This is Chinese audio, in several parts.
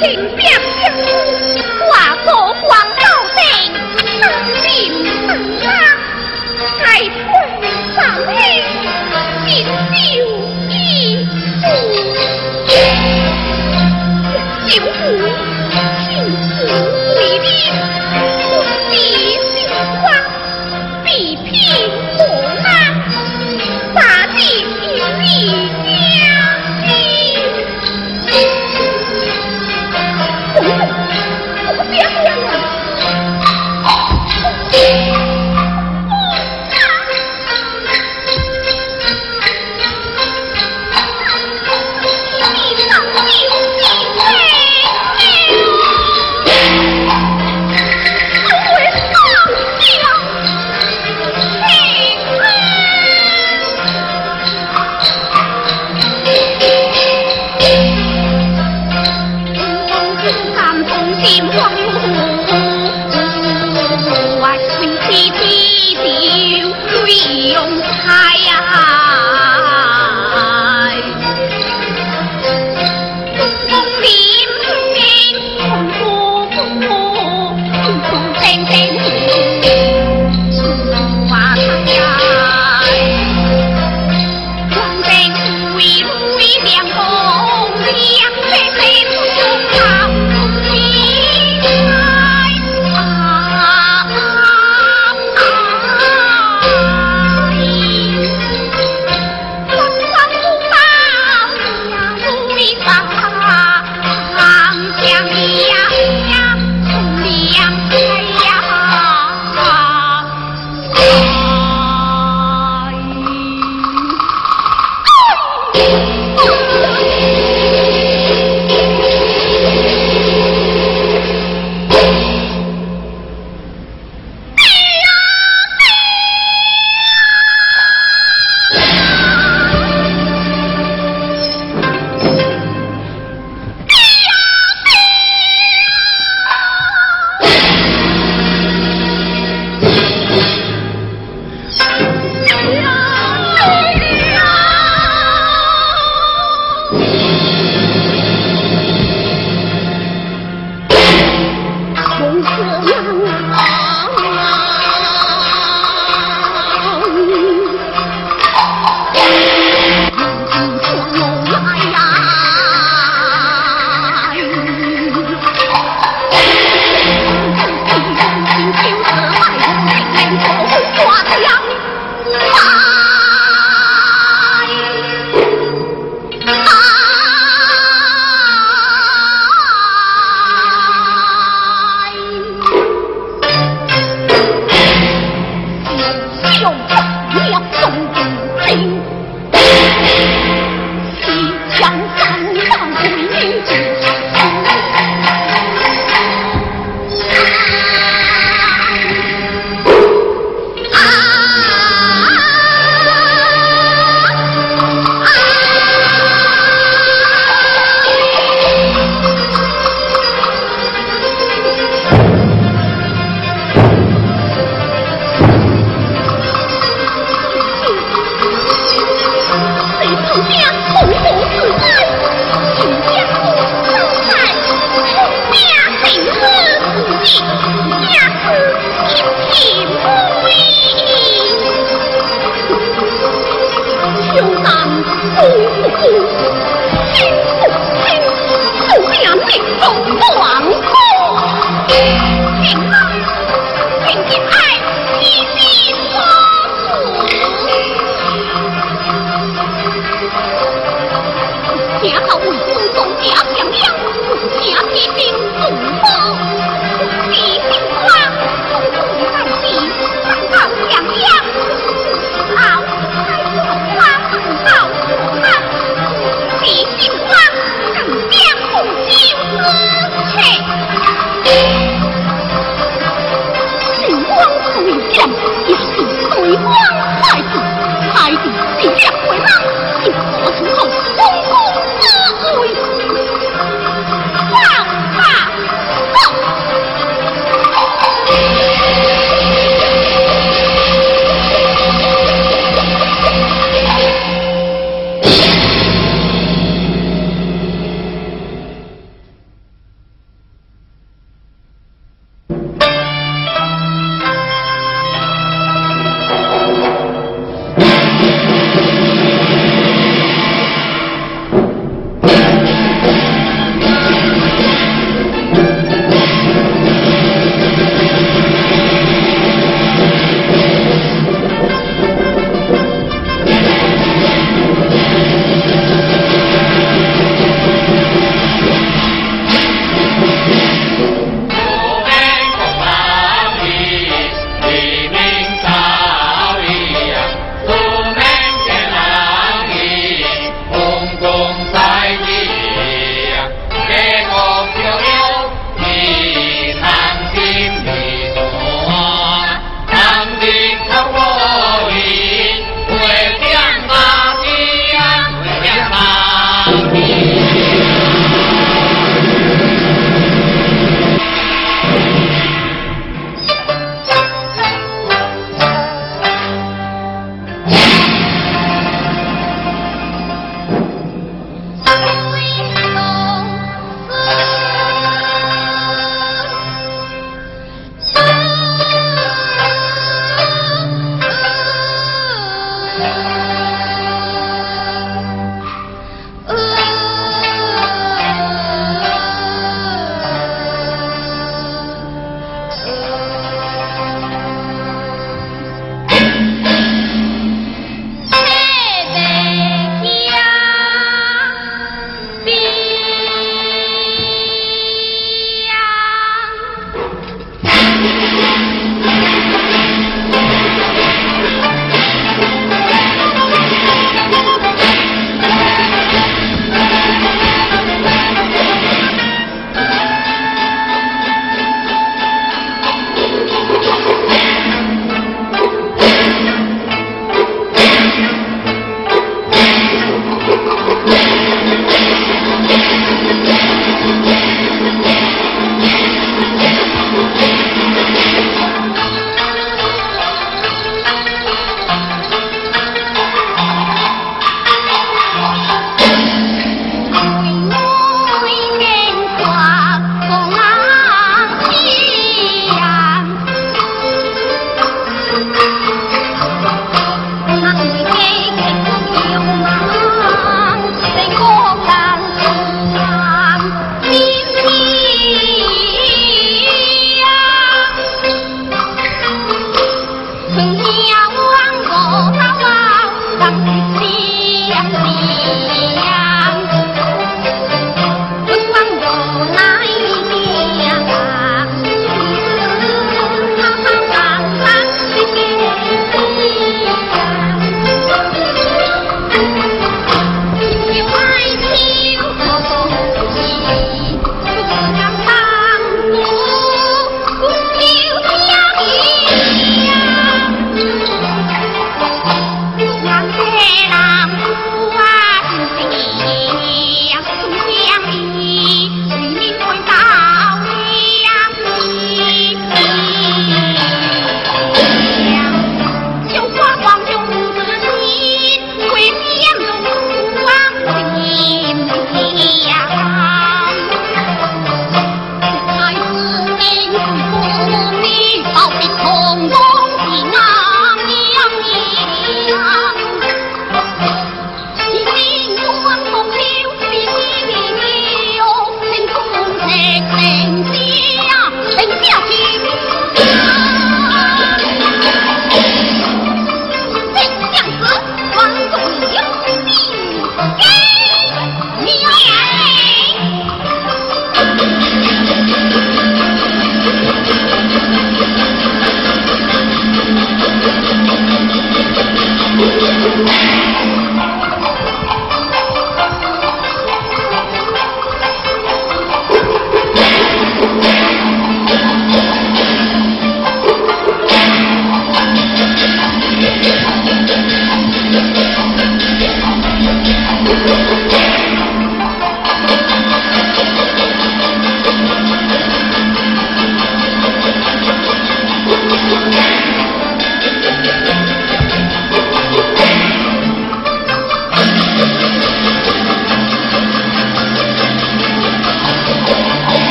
屏蔽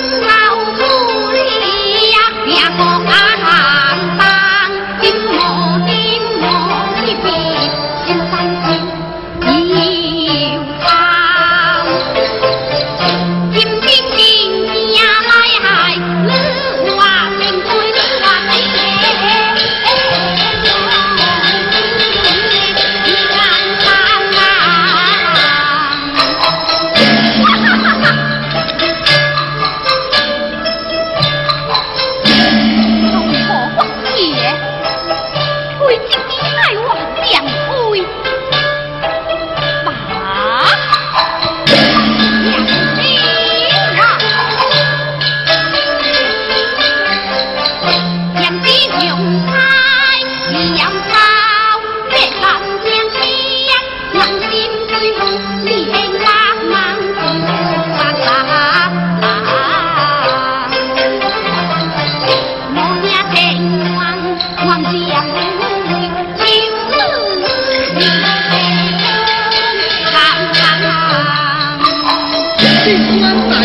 老土里呀，别搞啊！为什么？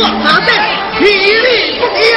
我们的体力不支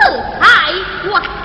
四海我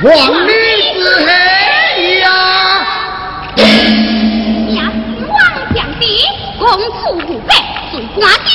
黄女子呀！你是王相的，公主不配，随官的。